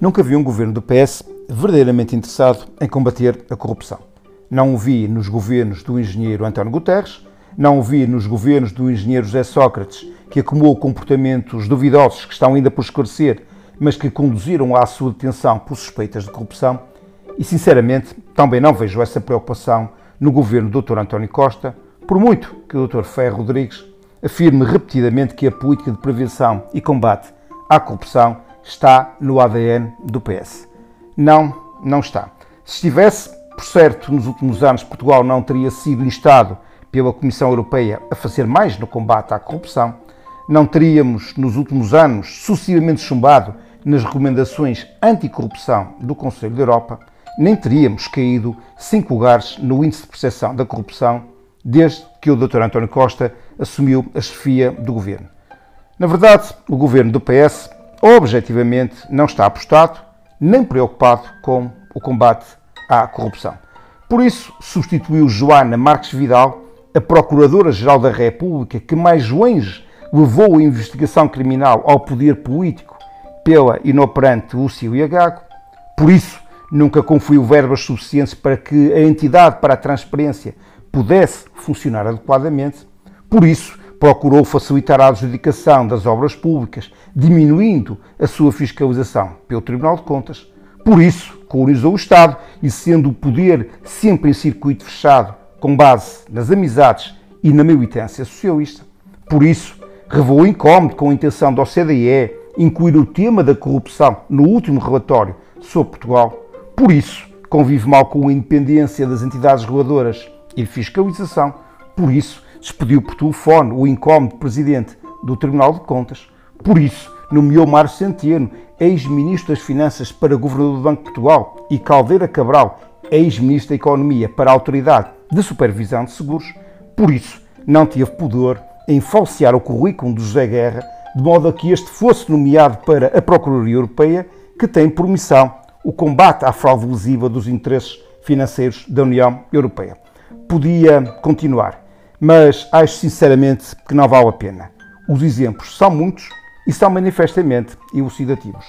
Nunca vi um governo do PS verdadeiramente interessado em combater a corrupção. Não o vi nos governos do engenheiro António Guterres, não o vi nos governos do engenheiro José Sócrates, que acumulou comportamentos duvidosos que estão ainda por esclarecer, mas que conduziram à sua detenção por suspeitas de corrupção. E, sinceramente, também não vejo essa preocupação no governo do Dr. António Costa, por muito que o Dr. Ferro Rodrigues afirme repetidamente que a política de prevenção e combate à corrupção está no ADN do PS. Não, não está. Se estivesse, por certo, nos últimos anos Portugal não teria sido instado pela Comissão Europeia a fazer mais no combate à corrupção, não teríamos nos últimos anos sucessivamente chumbado nas recomendações anticorrupção do Conselho da Europa, nem teríamos caído cinco lugares no índice de percepção da corrupção desde que o Dr. António Costa assumiu a chefia do governo. Na verdade, o governo do PS objetivamente não está apostado nem preocupado com o combate à corrupção. Por isso, substituiu Joana Marques Vidal, a Procuradora-Geral da República, que mais longe levou a investigação criminal ao poder político pela inoperante Lucília Gago. Por isso, nunca conferiu verbas suficientes para que a entidade para a transparência pudesse funcionar adequadamente. Por isso, procurou facilitar a adjudicação das obras públicas, diminuindo a sua fiscalização pelo Tribunal de Contas. Por isso, colonizou o Estado e, sendo o poder sempre em circuito fechado, com base nas amizades e na militância socialista. Por isso, revelou incómodo com a intenção da OCDE incluir o tema da corrupção no último relatório sobre Portugal. Por isso, convive mal com a independência das entidades reguladoras e fiscalização. Por isso, despediu por telefone o incómodo presidente do Tribunal de Contas. Por isso, nomeou Mário Centeno, ex-ministro das Finanças, para governador do Banco de Portugal e Caldeira Cabral, ex-ministro da Economia, para a Autoridade de Supervisão de Seguros. Por isso, não teve pudor em falsear o currículo de José Guerra, de modo a que este fosse nomeado para a Procuradoria Europeia, que tem por missão o combate à fraude lesiva dos interesses financeiros da União Europeia. Podia continuar mas acho sinceramente que não vale a pena. Os exemplos são muitos e são manifestamente elucidativos.